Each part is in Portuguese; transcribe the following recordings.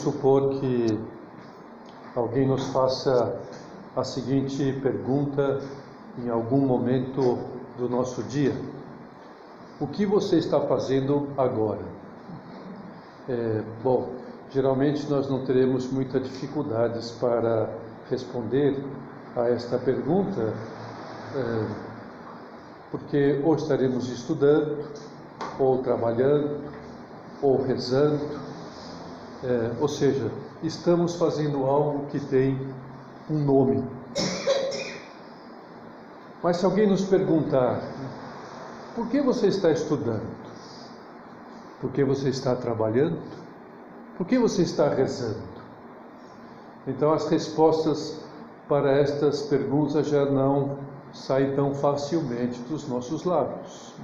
supor que alguém nos faça a seguinte pergunta em algum momento do nosso dia: O que você está fazendo agora? É, bom, geralmente nós não teremos muitas dificuldades para responder a esta pergunta, é, porque ou estaremos estudando, ou trabalhando, ou rezando, é, ou seja, estamos fazendo algo que tem um nome. Mas se alguém nos perguntar, por que você está estudando? Por que você está trabalhando? Por que você está rezando? Então as respostas para estas perguntas já não saem tão facilmente dos nossos lábios.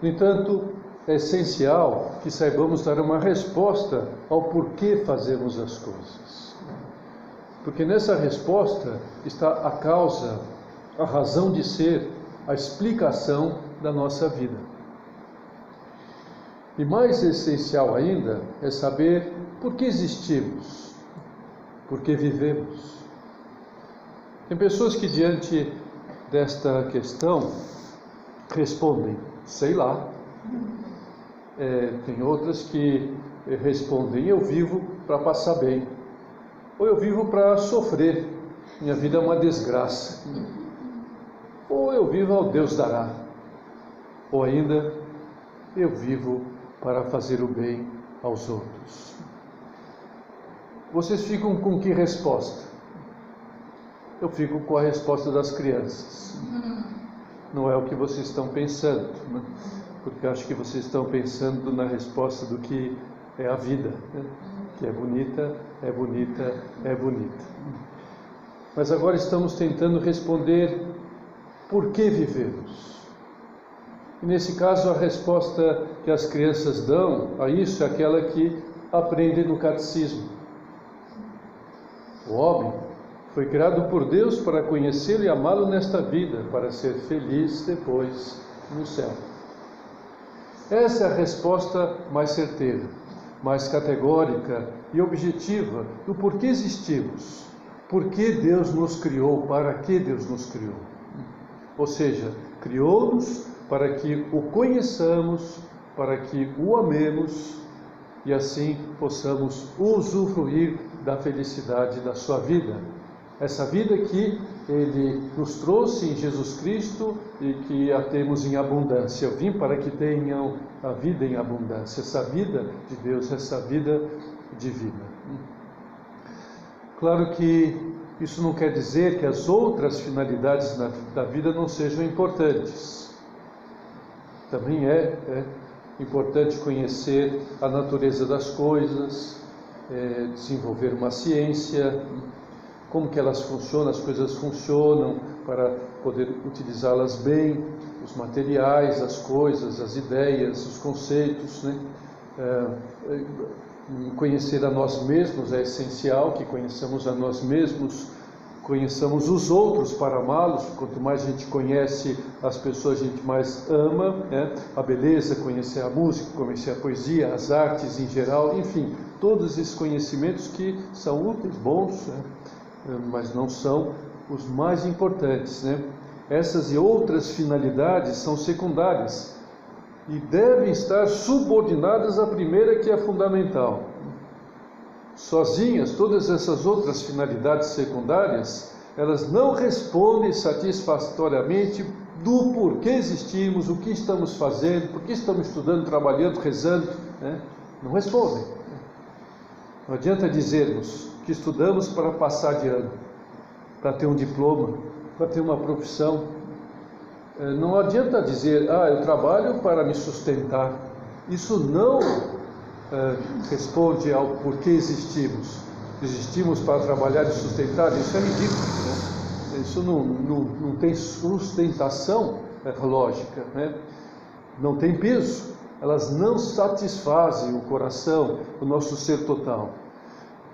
No entanto, é essencial que saibamos dar uma resposta ao porquê fazemos as coisas. Porque nessa resposta está a causa, a razão de ser, a explicação da nossa vida. E mais essencial ainda é saber por que existimos, por que vivemos. Tem pessoas que, diante desta questão, respondem: sei lá. É, tem outras que respondem: eu vivo para passar bem, ou eu vivo para sofrer, minha vida é uma desgraça, ou eu vivo ao Deus dará, ou ainda eu vivo para fazer o bem aos outros. Vocês ficam com que resposta? Eu fico com a resposta das crianças. Não é o que vocês estão pensando. Né? Porque acho que vocês estão pensando na resposta do que é a vida, né? que é bonita, é bonita, é bonita. Mas agora estamos tentando responder por que vivemos. E nesse caso, a resposta que as crianças dão a isso é aquela que aprendem no catecismo. O homem foi criado por Deus para conhecê-lo e amá-lo nesta vida, para ser feliz depois no céu. Essa é a resposta mais certeira, mais categórica e objetiva do porquê existimos, por que Deus nos criou, para que Deus nos criou. Ou seja, criou-nos para que o conheçamos, para que o amemos e assim possamos usufruir da felicidade da sua vida. Essa vida que ele nos trouxe em Jesus Cristo e que a temos em abundância. Eu vim para que tenham a vida em abundância, essa vida de Deus, essa vida divina. Claro que isso não quer dizer que as outras finalidades da vida não sejam importantes. Também é, é importante conhecer a natureza das coisas, é, desenvolver uma ciência, como que elas funcionam, as coisas funcionam, para poder utilizá-las bem, os materiais, as coisas, as ideias, os conceitos, né? É, é, conhecer a nós mesmos é essencial, que conheçamos a nós mesmos, conheçamos os outros para amá-los. Quanto mais a gente conhece as pessoas, a gente mais ama né? a beleza, conhecer a música, conhecer a poesia, as artes em geral, enfim, todos esses conhecimentos que são úteis, bons. Né? Mas não são os mais importantes. Né? Essas e outras finalidades são secundárias e devem estar subordinadas à primeira, que é fundamental. Sozinhas, todas essas outras finalidades secundárias, elas não respondem satisfatoriamente do porquê existimos, o que estamos fazendo, por que estamos estudando, trabalhando, rezando. Né? Não respondem. Não adianta dizermos que estudamos para passar de ano, para ter um diploma, para ter uma profissão. É, não adianta dizer, ah, eu trabalho para me sustentar. Isso não é, responde ao porquê existimos. Existimos para trabalhar e sustentar, isso é ridículo. Né? Isso não, não, não tem sustentação lógica, né? não tem peso. Elas não satisfazem o coração, o nosso ser total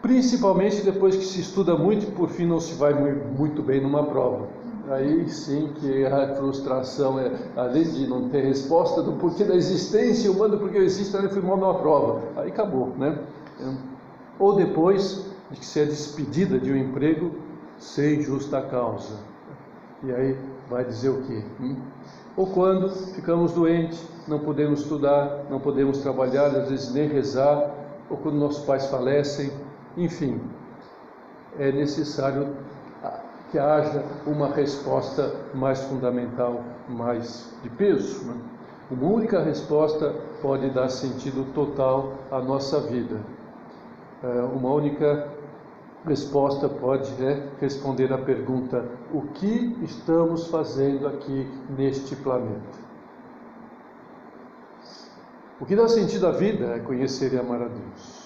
principalmente depois que se estuda muito e por fim não se vai muito bem numa prova. Aí sim que a frustração é, além de não ter resposta do porquê da existência humana, porque eu existo, eu fui mal numa prova. Aí acabou, né? ou depois de que despedida de um emprego sem justa causa. E aí vai dizer o quê? Hum? Ou quando ficamos doentes, não podemos estudar, não podemos trabalhar, às vezes nem rezar, ou quando nossos pais falecem, enfim, é necessário que haja uma resposta mais fundamental, mais de peso. Né? Uma única resposta pode dar sentido total à nossa vida. É, uma única resposta pode né, responder à pergunta: o que estamos fazendo aqui neste planeta? O que dá sentido à vida é conhecer e amar a Deus.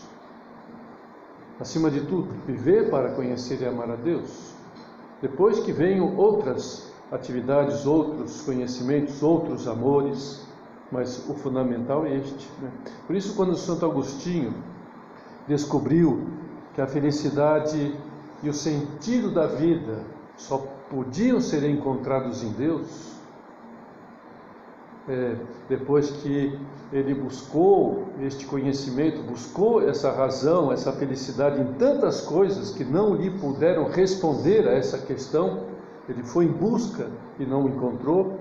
Acima de tudo, viver para conhecer e amar a Deus. Depois que venham outras atividades, outros conhecimentos, outros amores, mas o fundamental é este. Né? Por isso, quando Santo Agostinho descobriu que a felicidade e o sentido da vida só podiam ser encontrados em Deus, é, depois que ele buscou este conhecimento, buscou essa razão, essa felicidade em tantas coisas que não lhe puderam responder a essa questão, ele foi em busca e não encontrou.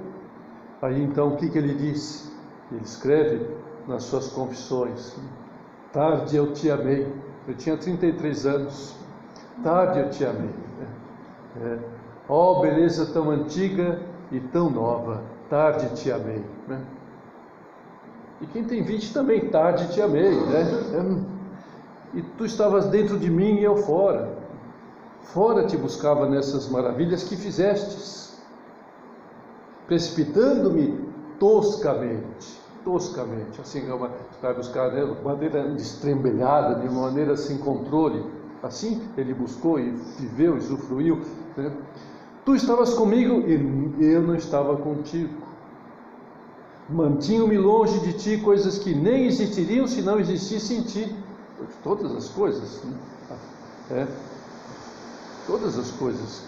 Aí então o que, que ele disse? Ele escreve nas suas confissões: Tarde eu te amei, eu tinha 33 anos. Tarde eu te amei. É. Oh, beleza tão antiga e tão nova. Tarde te amei. Né? E quem tem 20 também, tarde te amei. Né? E tu estavas dentro de mim e eu fora. Fora te buscava nessas maravilhas que fizestes, precipitando-me toscamente toscamente, assim, é vai buscar de maneira destrembelhada, de maneira sem controle. Assim ele buscou e viveu usufruiu. Né? Tu estavas comigo e eu não estava contigo. Mantinha-me longe de ti coisas que nem existiriam se não existissem em ti. Todas as coisas. Né? É. Todas as coisas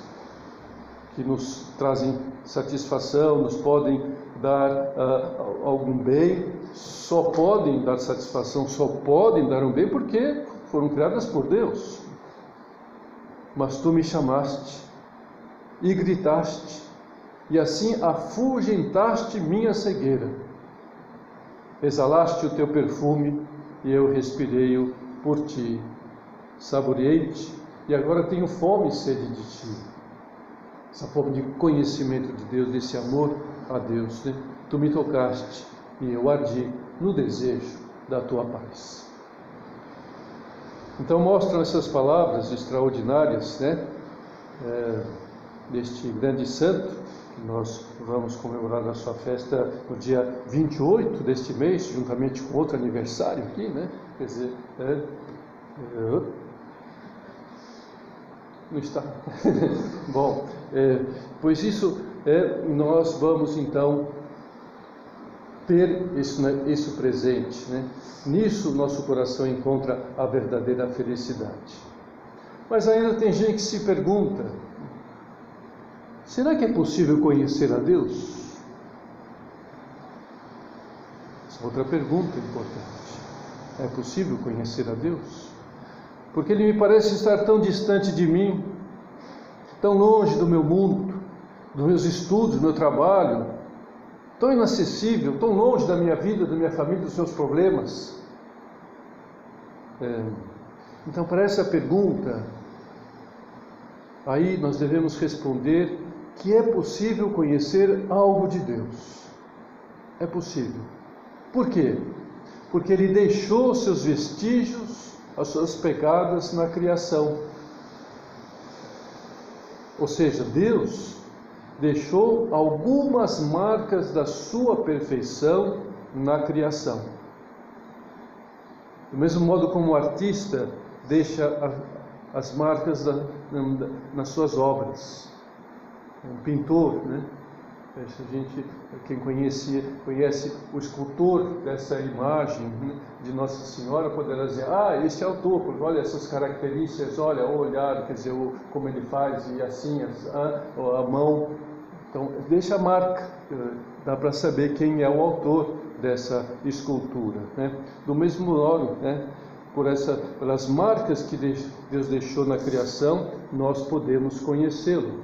que nos trazem satisfação, nos podem dar uh, algum bem, só podem dar satisfação, só podem dar um bem porque foram criadas por Deus. Mas tu me chamaste e gritaste, e assim afugentaste minha cegueira. Exalaste o teu perfume e eu respirei-o por ti. Saboreei-te e agora tenho fome e sede de ti. Essa fome de conhecimento de Deus, desse amor a Deus, né? Tu me tocaste e eu ardi no desejo da tua paz. Então mostram essas palavras extraordinárias, né? É, deste grande santo, nós vamos comemorar na sua festa no dia 28 deste mês, juntamente com outro aniversário aqui, né? Quer dizer, é, é, não está. Bom, é, pois isso é, nós vamos então ter isso, né, isso presente. Né? Nisso nosso coração encontra a verdadeira felicidade. Mas ainda tem gente que se pergunta: será que é possível conhecer a Deus? Essa é outra pergunta importante. É possível conhecer a Deus? Porque Ele me parece estar tão distante de mim, tão longe do meu mundo, dos meus estudos, do meu trabalho, tão inacessível, tão longe da minha vida, da minha família, dos meus problemas. É, então, para essa pergunta, aí nós devemos responder que é possível conhecer algo de Deus. É possível. Por quê? Porque Ele deixou seus vestígios, as suas pegadas na criação. Ou seja, Deus deixou algumas marcas da sua perfeição na criação. Do mesmo modo como o artista deixa as marcas da, nas suas obras. Um pintor, né? A gente, quem conhece, conhece o escultor dessa imagem né, de Nossa Senhora poderá dizer, ah, este é autor, porque olha essas características, olha o olhar, quer dizer, o, como ele faz, e assim, a, a mão. Então, deixa a marca, dá para saber quem é o autor dessa escultura. Né? Do mesmo modo, né, por essa, pelas marcas que Deus deixou na criação, nós podemos conhecê-lo.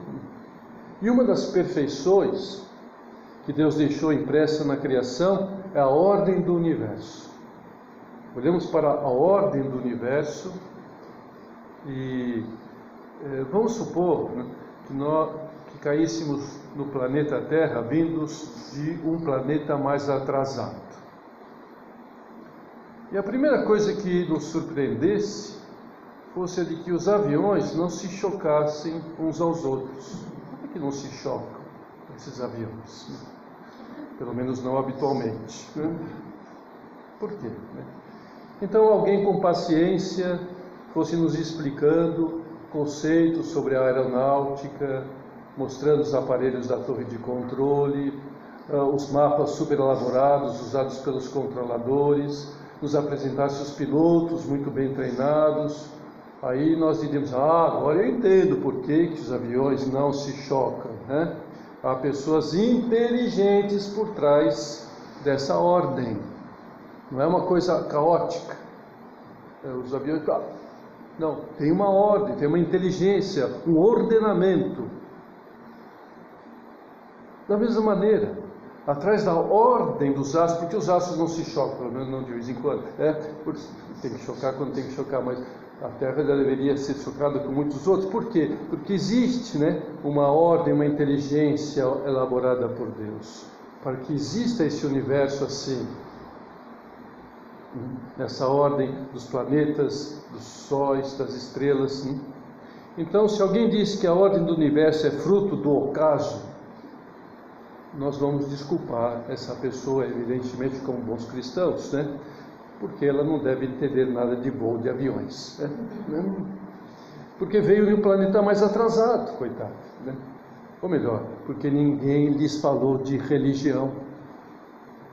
E uma das perfeições que Deus deixou impressa na criação é a ordem do universo. Olhamos para a ordem do universo e eh, vamos supor né, que nós que caíssemos no planeta Terra vindos de um planeta mais atrasado. E a primeira coisa que nos surpreendesse fosse a de que os aviões não se chocassem uns aos outros. Que não se chocam esses aviões? Pelo menos não habitualmente. Né? Por quê? Né? Então, alguém com paciência fosse nos explicando conceitos sobre a aeronáutica, mostrando os aparelhos da torre de controle, ah, os mapas super elaborados usados pelos controladores, nos apresentasse os pilotos muito bem treinados, aí nós diríamos, ah, agora eu entendo por que, que os aviões não se chocam. Né? Há pessoas inteligentes por trás dessa ordem. Não é uma coisa caótica. É, os aviões. Não, tem uma ordem, tem uma inteligência, um ordenamento. Da mesma maneira, atrás da ordem dos astros, porque os astros não se chocam, pelo menos não de vez em quando. É, tem que chocar quando tem que chocar, mas a Terra já deveria ser chocada com muitos outros. Por quê? Porque existe né, uma ordem, uma inteligência elaborada por Deus. Para que exista esse universo assim, nessa ordem dos planetas, dos sóis, das estrelas. Então, se alguém diz que a ordem do universo é fruto do ocaso, nós vamos desculpar essa pessoa, evidentemente, como bons cristãos, né? Porque ela não deve entender nada de voo de aviões. Né? Porque veio de um planeta mais atrasado, coitado. Né? Ou melhor, porque ninguém lhes falou de religião.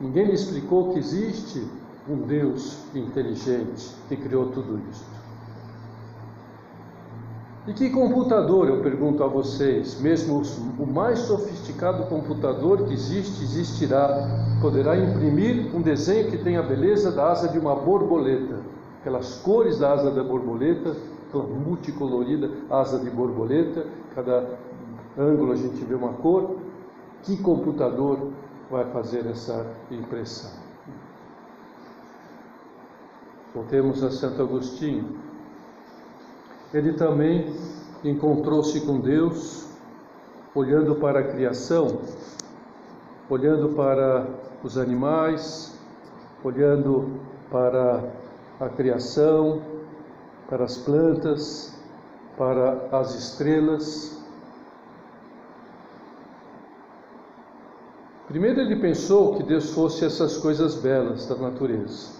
Ninguém lhe explicou que existe um Deus inteligente que criou tudo isso. E que computador, eu pergunto a vocês, mesmo o mais sofisticado computador que existe, existirá, poderá imprimir um desenho que tenha a beleza da asa de uma borboleta, aquelas cores da asa da borboleta, aquela multicolorida asa de borboleta, cada ângulo a gente vê uma cor. Que computador vai fazer essa impressão? Voltemos a Santo Agostinho ele também encontrou-se com Deus, olhando para a criação, olhando para os animais, olhando para a criação, para as plantas, para as estrelas. Primeiro ele pensou que Deus fosse essas coisas belas da natureza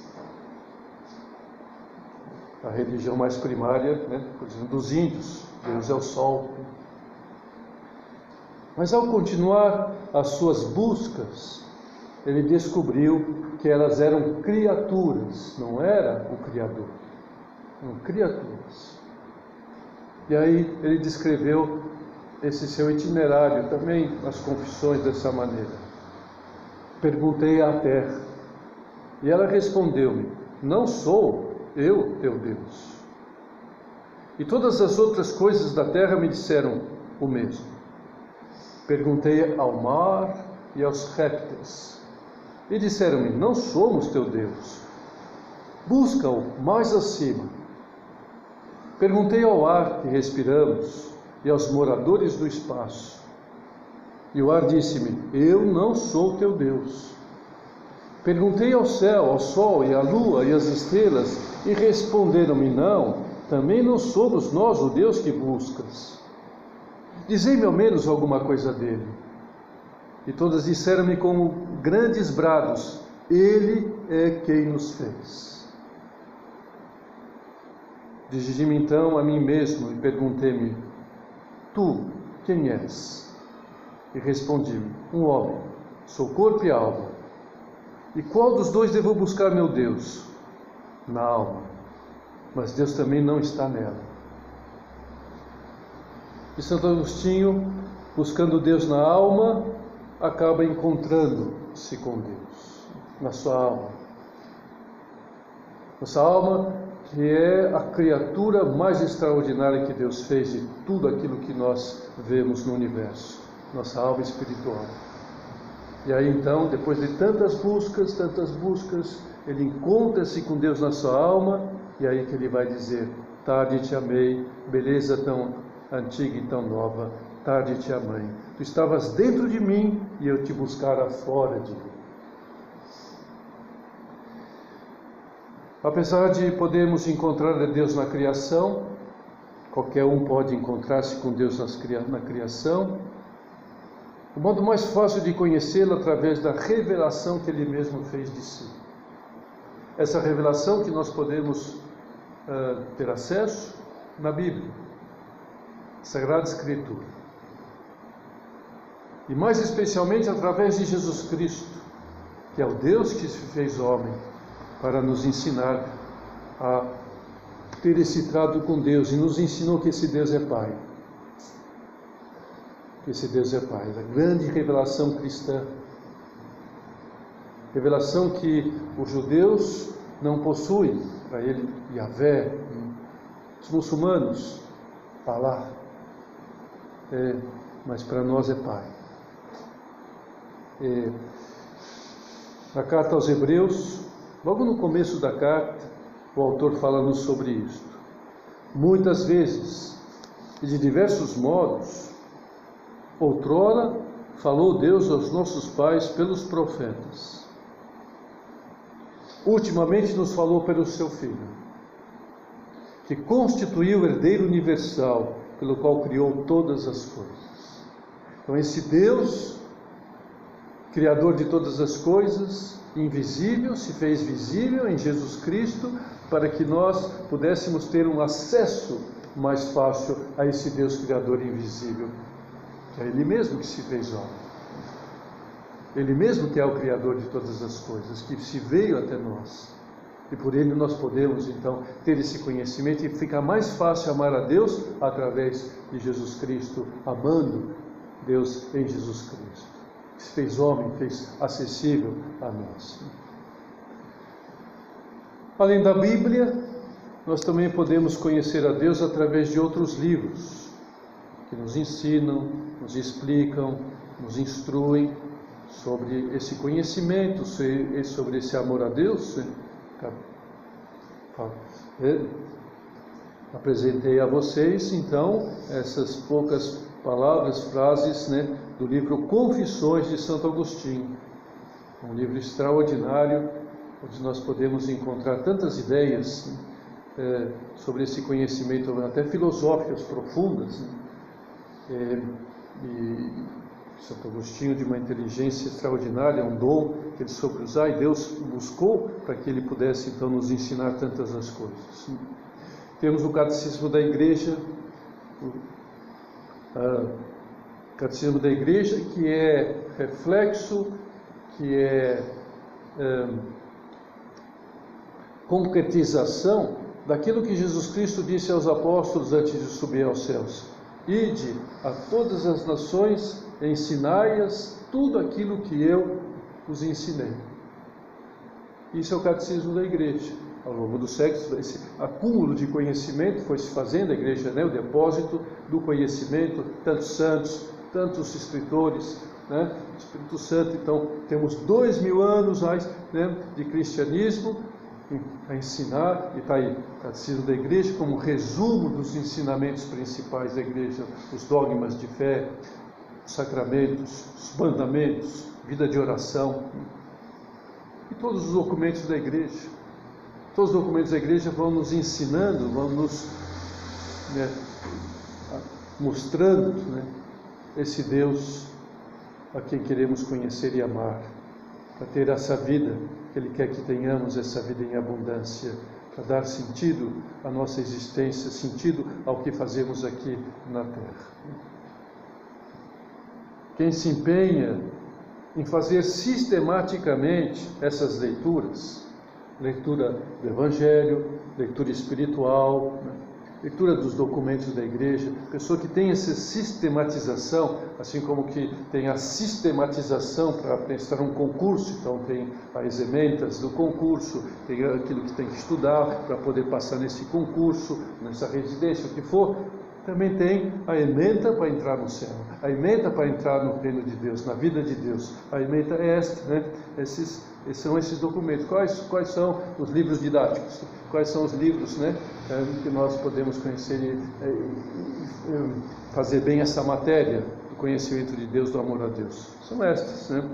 a religião mais primária, né, dos índios, Deus é o sol. Mas ao continuar as suas buscas, ele descobriu que elas eram criaturas, não era o Criador, eram criaturas. E aí ele descreveu esse seu itinerário também nas confissões dessa maneira. Perguntei à terra, e ela respondeu-me: Não sou eu, teu Deus. E todas as outras coisas da terra me disseram o mesmo. Perguntei ao mar e aos répteis, e disseram-me: Não somos teu Deus. Busca-o mais acima. Perguntei ao ar que respiramos e aos moradores do espaço. E o ar disse-me: Eu não sou teu Deus. Perguntei ao céu, ao sol e à lua e às estrelas, e responderam-me: Não, também não somos nós o Deus que buscas. Dizei-me ao menos alguma coisa dele. E todas disseram-me com grandes brados: Ele é quem nos fez. Dirigi-me então a mim mesmo e perguntei-me: Tu, quem és? E respondi-me: Um homem, sou corpo e alma. E qual dos dois devo buscar, meu Deus? Na alma. Mas Deus também não está nela. E Santo Agostinho, buscando Deus na alma, acaba encontrando-se com Deus, na sua alma. Nossa alma que é a criatura mais extraordinária que Deus fez de tudo aquilo que nós vemos no universo, nossa alma espiritual. E aí então, depois de tantas buscas, tantas buscas, ele encontra-se com Deus na sua alma, e aí que ele vai dizer: Tarde te amei, beleza tão antiga e tão nova, tarde te amei. Tu estavas dentro de mim e eu te buscara fora de mim. Apesar de podermos encontrar a Deus na criação, qualquer um pode encontrar-se com Deus na criação, o modo mais fácil de conhecê-lo é através da revelação que ele mesmo fez de si. Essa revelação que nós podemos uh, ter acesso na Bíblia, Sagrada Escritura. E mais especialmente através de Jesus Cristo, que é o Deus que se fez homem para nos ensinar a ter esse trato com Deus e nos ensinou que esse Deus é Pai. Que esse Deus é Pai. A grande revelação cristã. Revelação que os judeus não possuem, para ele, Yahvé, os muçulmanos, Allah, é, mas para nós é Pai. É, na carta aos Hebreus, Logo no começo da carta, o autor fala-nos sobre isto. Muitas vezes e de diversos modos, outrora falou Deus aos nossos pais pelos profetas. Ultimamente nos falou pelo seu Filho, que constituiu o herdeiro universal, pelo qual criou todas as coisas. Então, esse Deus, Criador de todas as coisas, invisível se fez visível em Jesus Cristo para que nós pudéssemos ter um acesso mais fácil a esse Deus Criador invisível, é Ele mesmo que se fez homem. Ele mesmo que é o Criador de todas as coisas, que se veio até nós. E por ele nós podemos então ter esse conhecimento e ficar mais fácil amar a Deus através de Jesus Cristo, amando Deus em Jesus Cristo se fez homem, fez acessível a nós. Além da Bíblia, nós também podemos conhecer a Deus através de outros livros que nos ensinam, nos explicam, nos instruem sobre esse conhecimento, sobre esse amor a Deus. É, apresentei a vocês então essas poucas palavras, frases né, do livro Confissões de Santo Agostinho, um livro extraordinário, onde nós podemos encontrar tantas ideias é, sobre esse conhecimento, até filosóficas profundas. Né? É, e Santo Agostinho, de uma inteligência extraordinária, um dom que ele soube usar, e Deus buscou para que ele pudesse então nos ensinar tantas as coisas. Temos o Catecismo da Igreja, uh, Catecismo da Igreja, que é reflexo, que é um, concretização daquilo que Jesus Cristo disse aos apóstolos antes de subir aos céus: Ide a todas as nações, ensinai-as tudo aquilo que eu os ensinei. Isso é o catecismo da igreja. Ao longo dos séculos, esse acúmulo de conhecimento foi se fazendo, a igreja, né, o depósito do conhecimento, tantos santos, tantos escritores, né, Espírito Santo, então temos dois mil anos né, de cristianismo a ensinar, e está aí, Catecismo da Igreja como resumo dos ensinamentos principais da Igreja, os dogmas de fé, os sacramentos, os mandamentos, vida de oração, e todos os documentos da Igreja. Todos os documentos da igreja vão nos ensinando, vão nos né, mostrando né, esse Deus a quem queremos conhecer e amar, para ter essa vida que Ele quer que tenhamos, essa vida em abundância, para dar sentido à nossa existência, sentido ao que fazemos aqui na Terra. Quem se empenha em fazer sistematicamente essas leituras, leitura do Evangelho, leitura espiritual? Leitura dos documentos da igreja, pessoa que tem essa sistematização, assim como que tem a sistematização para prestar um concurso, então tem as ementas do concurso, tem aquilo que tem que estudar para poder passar nesse concurso, nessa residência, o que for, também tem a emenda para entrar no céu, a emenda para entrar no reino de Deus, na vida de Deus. A emenda é esta, né? Esses, são esses documentos. Quais, quais são os livros didáticos? Quais são os livros né, é, que nós podemos conhecer e, e fazer bem essa matéria do conhecimento de Deus, do amor a Deus? São estas, né?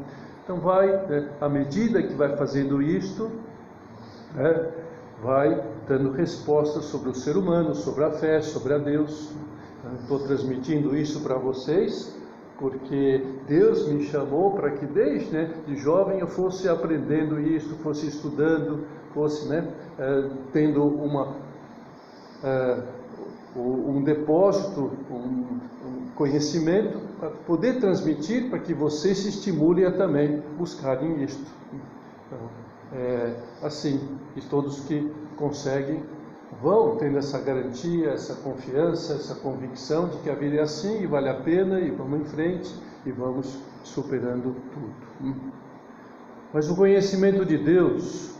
Então vai, né, à medida que vai fazendo isto, né, vai dando respostas sobre o ser humano, sobre a fé, sobre a Deus. Estou transmitindo isso para vocês porque Deus me chamou para que desde né, de jovem eu fosse aprendendo isso, fosse estudando, fosse né, eh, tendo uma, eh, um depósito, um, um conhecimento para poder transmitir para que vocês se estimulem a também buscarem isto. Então, é, assim, e todos que conseguem vão tendo essa garantia, essa confiança, essa convicção de que a vida é assim e vale a pena e vamos em frente e vamos superando tudo. Hum. Mas o conhecimento de Deus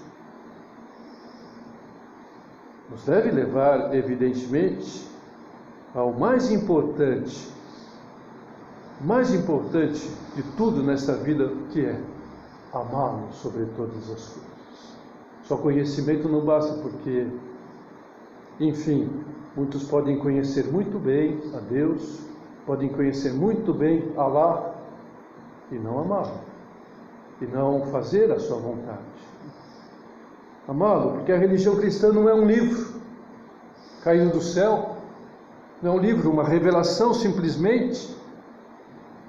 nos deve levar, evidentemente, ao mais importante, mais importante de tudo nesta vida, que é amá-lo sobre todas as coisas. Só conhecimento não basta, porque, enfim, muitos podem conhecer muito bem a Deus, podem conhecer muito bem Alá e não amá-lo, e não fazer a sua vontade. Amá-lo, porque a religião cristã não é um livro caído do céu, não é um livro, uma revelação simplesmente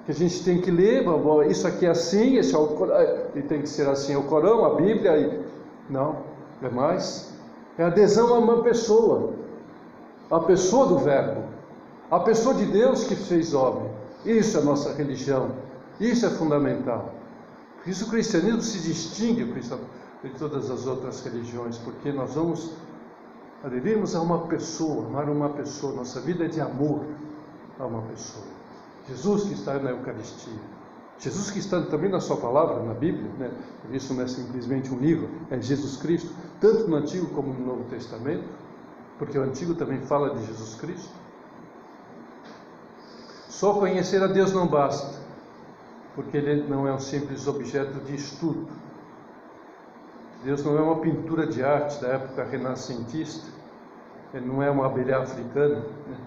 que a gente tem que ler, isso aqui é assim, esse é o, e tem que ser assim, é o Corão, a Bíblia, e, não, é mais, é adesão a uma pessoa, a pessoa do Verbo, a pessoa de Deus que fez homem, isso é nossa religião, isso é fundamental, por isso o cristianismo se distingue de todas as outras religiões, porque nós vamos aderirmos a uma pessoa, amar uma pessoa, nossa vida é de amor a uma pessoa. Jesus que está na Eucaristia. Jesus que está também na sua palavra, na Bíblia, né? isso não é simplesmente um livro, é Jesus Cristo, tanto no Antigo como no Novo Testamento, porque o Antigo também fala de Jesus Cristo. Só conhecer a Deus não basta, porque Ele não é um simples objeto de estudo. Deus não é uma pintura de arte da época renascentista, Ele não é uma abelha africana, né?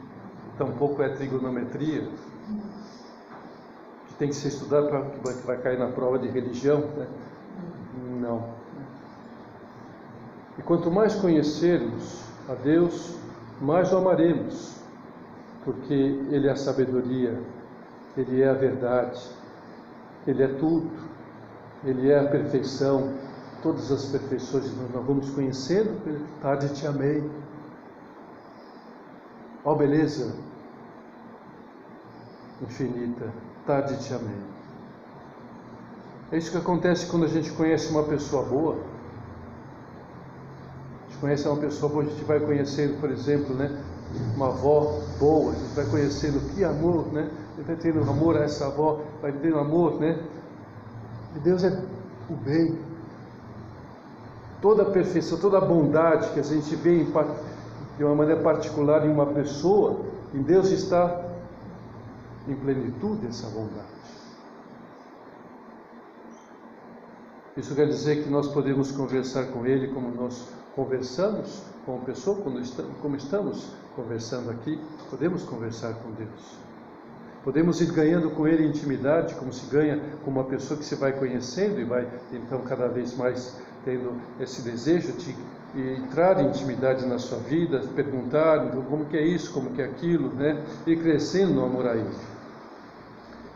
tampouco é trigonometria, tem que ser estudado para que vai cair na prova de religião? Né? Não. E quanto mais conhecermos a Deus, mais o amaremos, porque Ele é a sabedoria, Ele é a verdade, Ele é tudo, Ele é a perfeição, todas as perfeições nós vamos conhecendo, tarde te amei. Ó oh, beleza infinita tarde te amei. É isso que acontece quando a gente conhece uma pessoa boa. A gente conhece uma pessoa boa, a gente vai conhecendo, por exemplo, né, uma avó boa, a gente vai conhecendo que amor, né? Ele vai tendo amor a essa avó, vai tendo amor, né? E Deus é o bem. Toda a perfeição, toda a bondade que a gente vê em, de uma maneira particular em uma pessoa, em Deus está em plenitude essa bondade. Isso quer dizer que nós podemos conversar com Ele como nós conversamos com a pessoa, como estamos conversando aqui, podemos conversar com Deus. Podemos ir ganhando com Ele intimidade, como se ganha com uma pessoa que você vai conhecendo e vai então cada vez mais tendo esse desejo de entrar em intimidade na sua vida, perguntar como que é isso, como que é aquilo, né? E crescendo no amor a Ele.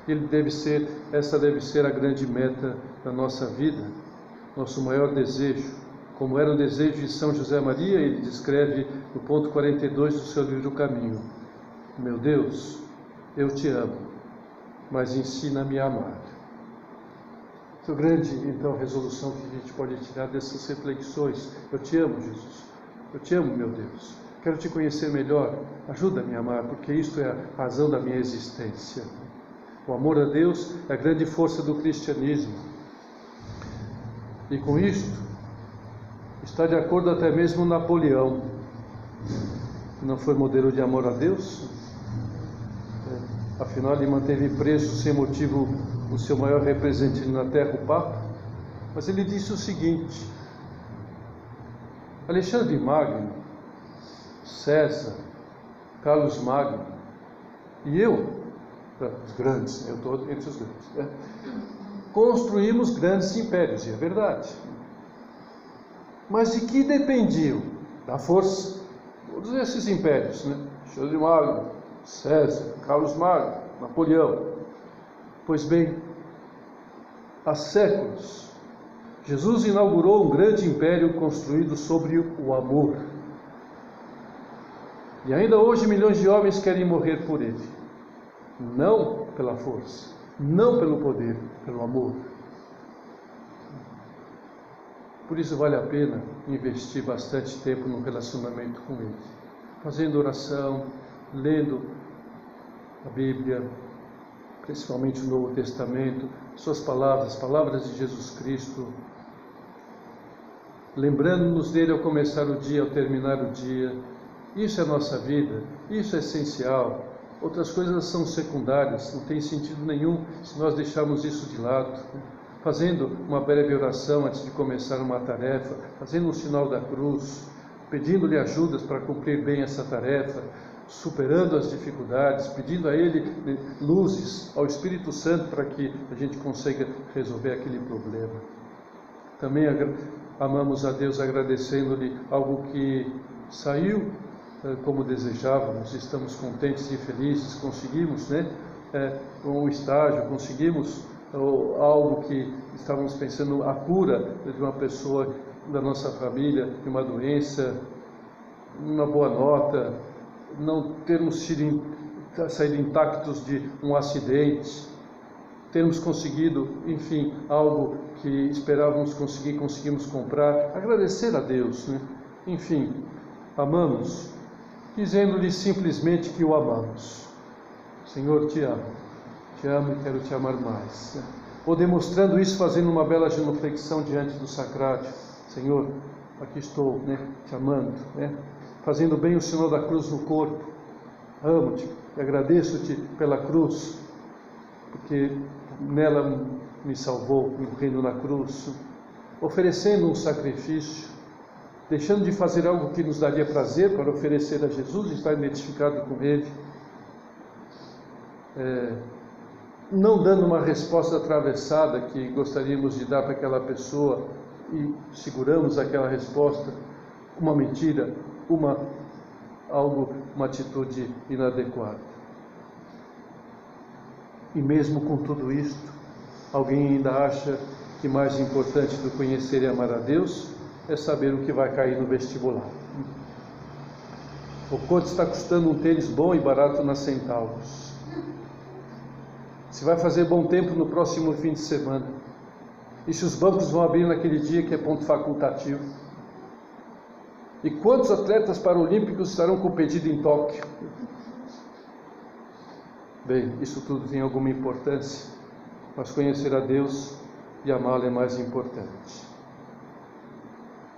Ele deve ser, essa deve ser a grande meta da nossa vida, nosso maior desejo. Como era o desejo de São José Maria, ele descreve no ponto 42 do seu livro Caminho: Meu Deus, eu te amo, mas ensina-me a amar. Essa grande, então, resolução que a gente pode tirar dessas reflexões. Eu te amo, Jesus. Eu te amo, meu Deus. Quero te conhecer melhor. Ajuda-me a amar, porque isto é a razão da minha existência. O amor a Deus é a grande força do cristianismo. E com isto, está de acordo até mesmo Napoleão, não foi modelo de amor a Deus. É, afinal, ele manteve preso sem motivo o seu maior representante na terra, o Papa. Mas ele disse o seguinte: Alexandre Magno, César, Carlos Magno e eu, os grandes, eu estou entre os grandes, né? construímos grandes impérios, e é verdade. Mas de que dependiam? Da força. Todos esses impérios, né? Alexandre Magno, César, Carlos Magno, Napoleão. Pois bem, há séculos, Jesus inaugurou um grande império construído sobre o amor. E ainda hoje milhões de homens querem morrer por ele. Não pela força, não pelo poder, pelo amor. Por isso vale a pena investir bastante tempo no relacionamento com ele, fazendo oração, lendo a Bíblia, principalmente o Novo Testamento, suas palavras, palavras de Jesus Cristo, lembrando-nos dele ao começar o dia, ao terminar o dia. Isso é nossa vida, isso é essencial. Outras coisas são secundárias, não tem sentido nenhum se nós deixarmos isso de lado. Fazendo uma breve oração antes de começar uma tarefa, fazendo um sinal da cruz, pedindo-lhe ajudas para cumprir bem essa tarefa, superando as dificuldades, pedindo a Ele luzes, ao Espírito Santo, para que a gente consiga resolver aquele problema. Também amamos a Deus agradecendo-lhe algo que saiu como desejávamos, estamos contentes e felizes, conseguimos, né? É, um estágio, conseguimos algo que estávamos pensando, a cura de uma pessoa da nossa família, de uma doença, uma boa nota, não termos sido, saído intactos de um acidente, termos conseguido, enfim, algo que esperávamos conseguir, conseguimos comprar, agradecer a Deus, né? enfim, amamos, dizendo-lhe simplesmente que o amamos. Senhor, te amo, te amo e quero te amar mais. Ou demonstrando isso, fazendo uma bela genuflexão diante do sacrário. Senhor, aqui estou, né, te amando, né? fazendo bem o sinal da cruz no corpo. Amo-te e agradeço-te pela cruz, porque nela me salvou, morrendo na cruz, oferecendo um sacrifício, deixando de fazer algo que nos daria prazer para oferecer a Jesus estar identificado com Ele, é, não dando uma resposta atravessada que gostaríamos de dar para aquela pessoa e seguramos aquela resposta, uma mentira, uma algo, uma atitude inadequada. E mesmo com tudo isto, alguém ainda acha que mais importante do conhecer e amar a Deus é saber o que vai cair no vestibular. O quanto está custando um tênis bom e barato na Centauros? Se vai fazer bom tempo no próximo fim de semana? E se os bancos vão abrir naquele dia que é ponto facultativo? E quantos atletas paralímpicos estarão competindo em Tóquio? Bem, isso tudo tem alguma importância, mas conhecer a Deus e amá-lo é mais importante.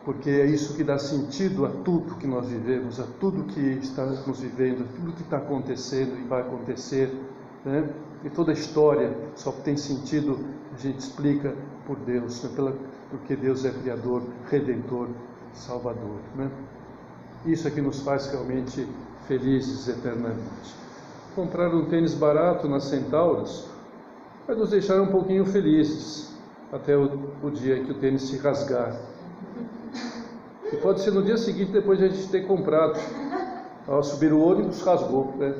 Porque é isso que dá sentido a tudo que nós vivemos, a tudo que estamos vivendo, a tudo que está acontecendo e vai acontecer. Né? E toda a história só tem sentido, a gente explica por Deus, né? Pela, porque Deus é Criador, Redentor, Salvador. Né? Isso é que nos faz realmente felizes eternamente. Comprar um tênis barato nas Centauras vai nos deixar um pouquinho felizes até o, o dia que o tênis se rasgar. E pode ser no dia seguinte, depois de a gente ter comprado. Ao subir o ônibus, rasgou, né?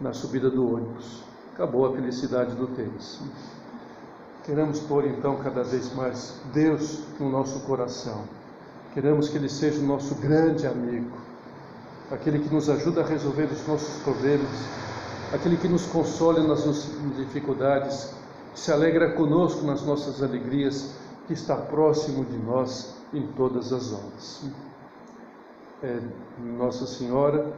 Na subida do ônibus. Acabou a felicidade do tênis. Queremos pôr então cada vez mais Deus no nosso coração Queremos que Ele seja o nosso grande amigo, aquele que nos ajuda a resolver os nossos problemas, aquele que nos consola nas nossas dificuldades, que se alegra conosco nas nossas alegrias, que está próximo de nós em todas as horas. é Nossa Senhora,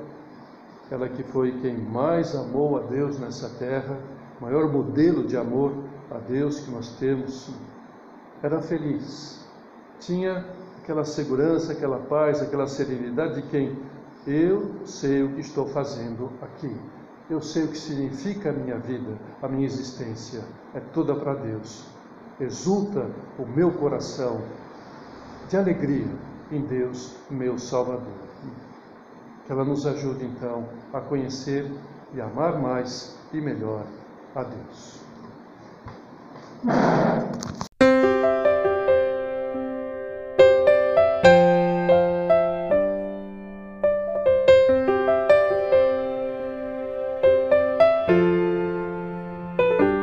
ela que foi quem mais amou a Deus nessa terra, maior modelo de amor a Deus que nós temos, era feliz. Tinha aquela segurança, aquela paz, aquela serenidade de quem eu sei o que estou fazendo aqui. Eu sei o que significa a minha vida, a minha existência. É toda para Deus. Exulta o meu coração de alegria em Deus, meu Salvador. Que ela nos ajude então a conhecer e amar mais e melhor a Deus.